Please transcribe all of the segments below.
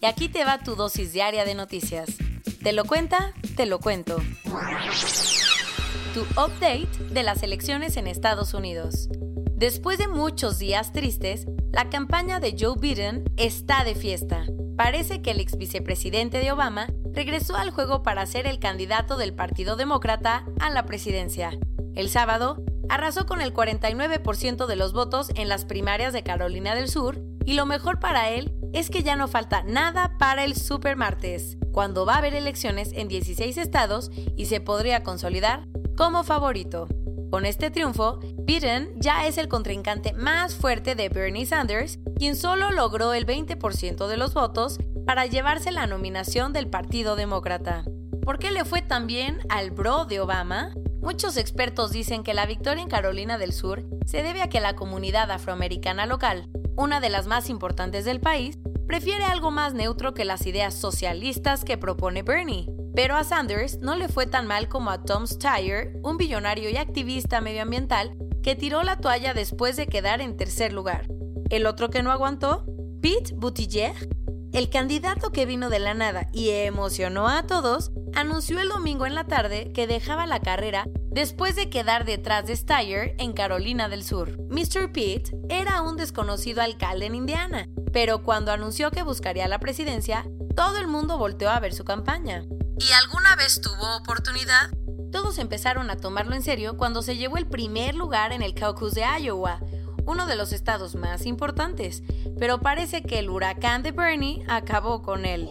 y aquí te va tu dosis diaria de noticias. ¿Te lo cuenta? Te lo cuento. Tu update de las elecciones en Estados Unidos. Después de muchos días tristes, la campaña de Joe Biden está de fiesta. Parece que el ex vicepresidente de Obama regresó al juego para ser el candidato del Partido Demócrata a la presidencia. El sábado, arrasó con el 49% de los votos en las primarias de Carolina del Sur y lo mejor para él es que ya no falta nada para el super martes, cuando va a haber elecciones en 16 estados y se podría consolidar como favorito. Con este triunfo, Biden ya es el contrincante más fuerte de Bernie Sanders, quien solo logró el 20% de los votos para llevarse la nominación del Partido Demócrata. ¿Por qué le fue tan bien al bro de Obama? Muchos expertos dicen que la victoria en Carolina del Sur se debe a que la comunidad afroamericana local una de las más importantes del país, prefiere algo más neutro que las ideas socialistas que propone Bernie. Pero a Sanders no le fue tan mal como a Tom Steyer, un billonario y activista medioambiental que tiró la toalla después de quedar en tercer lugar. El otro que no aguantó, Pete Buttigieg, el candidato que vino de la nada y emocionó a todos, anunció el domingo en la tarde que dejaba la carrera después de quedar detrás de Steyer en Carolina del Sur. Mr. Pitt era un desconocido alcalde en Indiana, pero cuando anunció que buscaría la presidencia, todo el mundo volteó a ver su campaña. ¿Y alguna vez tuvo oportunidad? Todos empezaron a tomarlo en serio cuando se llevó el primer lugar en el caucus de Iowa, uno de los estados más importantes, pero parece que el huracán de Bernie acabó con él.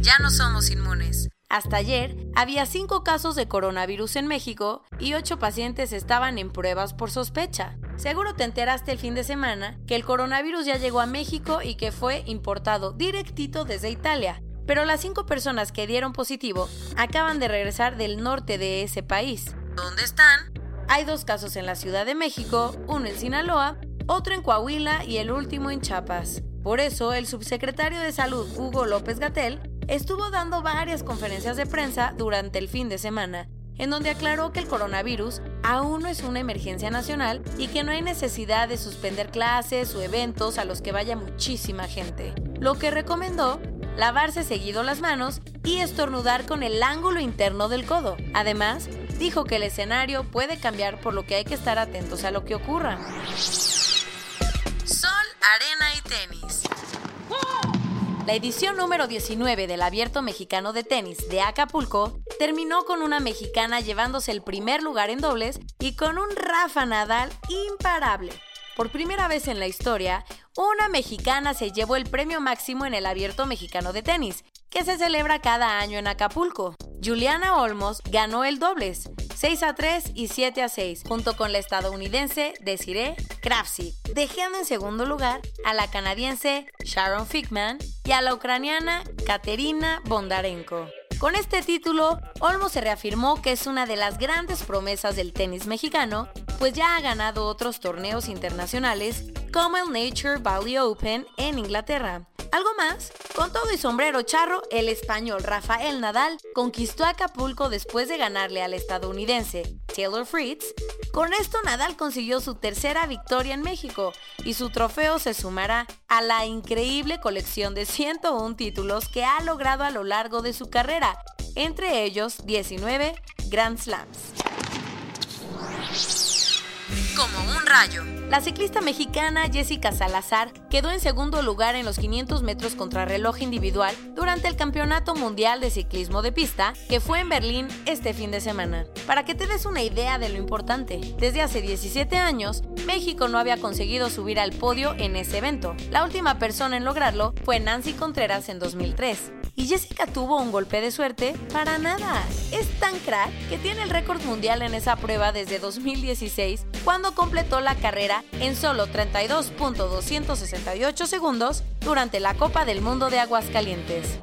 Ya no somos inmunes. Hasta ayer había cinco casos de coronavirus en México y ocho pacientes estaban en pruebas por sospecha. Seguro te enteraste el fin de semana que el coronavirus ya llegó a México y que fue importado directito desde Italia. Pero las cinco personas que dieron positivo acaban de regresar del norte de ese país. ¿Dónde están? Hay dos casos en la Ciudad de México, uno en Sinaloa, otro en Coahuila y el último en Chiapas. Por eso, el subsecretario de Salud, Hugo López Gatel, estuvo dando varias conferencias de prensa durante el fin de semana, en donde aclaró que el coronavirus aún no es una emergencia nacional y que no hay necesidad de suspender clases o eventos a los que vaya muchísima gente. Lo que recomendó, lavarse seguido las manos y estornudar con el ángulo interno del codo. Además, dijo que el escenario puede cambiar por lo que hay que estar atentos a lo que ocurra. Sol, arena y tenis. La edición número 19 del Abierto Mexicano de Tenis de Acapulco terminó con una mexicana llevándose el primer lugar en dobles y con un Rafa Nadal imparable. Por primera vez en la historia, una mexicana se llevó el premio máximo en el Abierto Mexicano de Tenis, que se celebra cada año en Acapulco. Juliana Olmos ganó el dobles, 6 a 3 y 7 a 6, junto con la estadounidense Desiree Kravtsik, dejando en segundo lugar a la canadiense Sharon Fickman y a la ucraniana Katerina Bondarenko. Con este título, Olmos se reafirmó que es una de las grandes promesas del tenis mexicano, pues ya ha ganado otros torneos internacionales como el Nature Valley Open en Inglaterra, algo más, con todo y sombrero charro, el español Rafael Nadal conquistó Acapulco después de ganarle al estadounidense Taylor Fritz. Con esto Nadal consiguió su tercera victoria en México y su trofeo se sumará a la increíble colección de 101 títulos que ha logrado a lo largo de su carrera, entre ellos 19 Grand Slams. La ciclista mexicana Jessica Salazar quedó en segundo lugar en los 500 metros contrarreloj individual durante el Campeonato Mundial de Ciclismo de Pista que fue en Berlín este fin de semana. Para que te des una idea de lo importante, desde hace 17 años, México no había conseguido subir al podio en ese evento. La última persona en lograrlo fue Nancy Contreras en 2003. ¿Y Jessica tuvo un golpe de suerte? Para nada. Es tan crack que tiene el récord mundial en esa prueba desde 2016, cuando completó la carrera en solo 32.268 segundos durante la Copa del Mundo de Aguascalientes.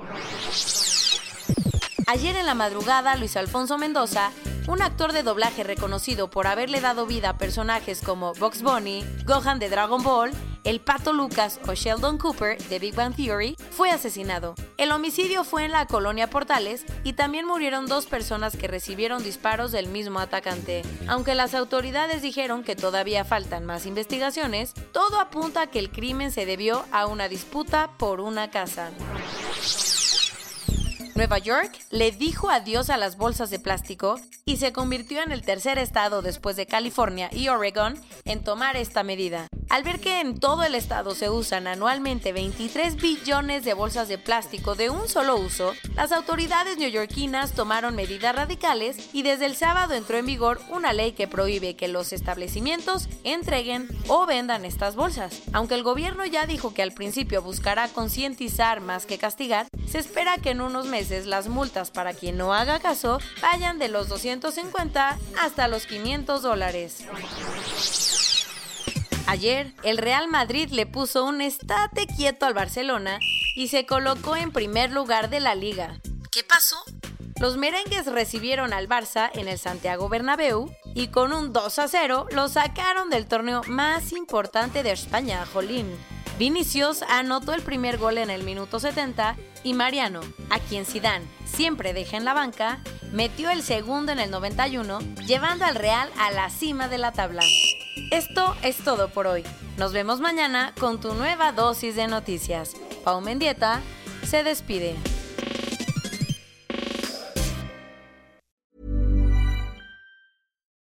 Ayer en la madrugada, Luis Alfonso Mendoza, un actor de doblaje reconocido por haberle dado vida a personajes como Box Bunny, Gohan de Dragon Ball, el Pato Lucas o Sheldon Cooper de Big Bang Theory, fue asesinado. El homicidio fue en la colonia Portales y también murieron dos personas que recibieron disparos del mismo atacante. Aunque las autoridades dijeron que todavía faltan más investigaciones, todo apunta a que el crimen se debió a una disputa por una casa. Nueva York le dijo adiós a las bolsas de plástico y se convirtió en el tercer estado después de California y Oregon en tomar esta medida. Al ver que en todo el estado se usan anualmente 23 billones de bolsas de plástico de un solo uso, las autoridades neoyorquinas tomaron medidas radicales y desde el sábado entró en vigor una ley que prohíbe que los establecimientos entreguen o vendan estas bolsas. Aunque el gobierno ya dijo que al principio buscará concientizar más que castigar, se espera que en unos meses las multas para quien no haga caso vayan de los 250 hasta los 500 dólares. Ayer, el Real Madrid le puso un estate quieto al Barcelona y se colocó en primer lugar de la liga. ¿Qué pasó? Los merengues recibieron al Barça en el Santiago Bernabéu y con un 2 a 0 lo sacaron del torneo más importante de España, Jolín. Vinicius anotó el primer gol en el minuto 70 y Mariano, a quien Zidane siempre deja en la banca, metió el segundo en el 91, llevando al Real a la cima de la tabla. Esto es todo por hoy. Nos vemos mañana con tu nueva dosis de noticias. Pau Mendieta se despide.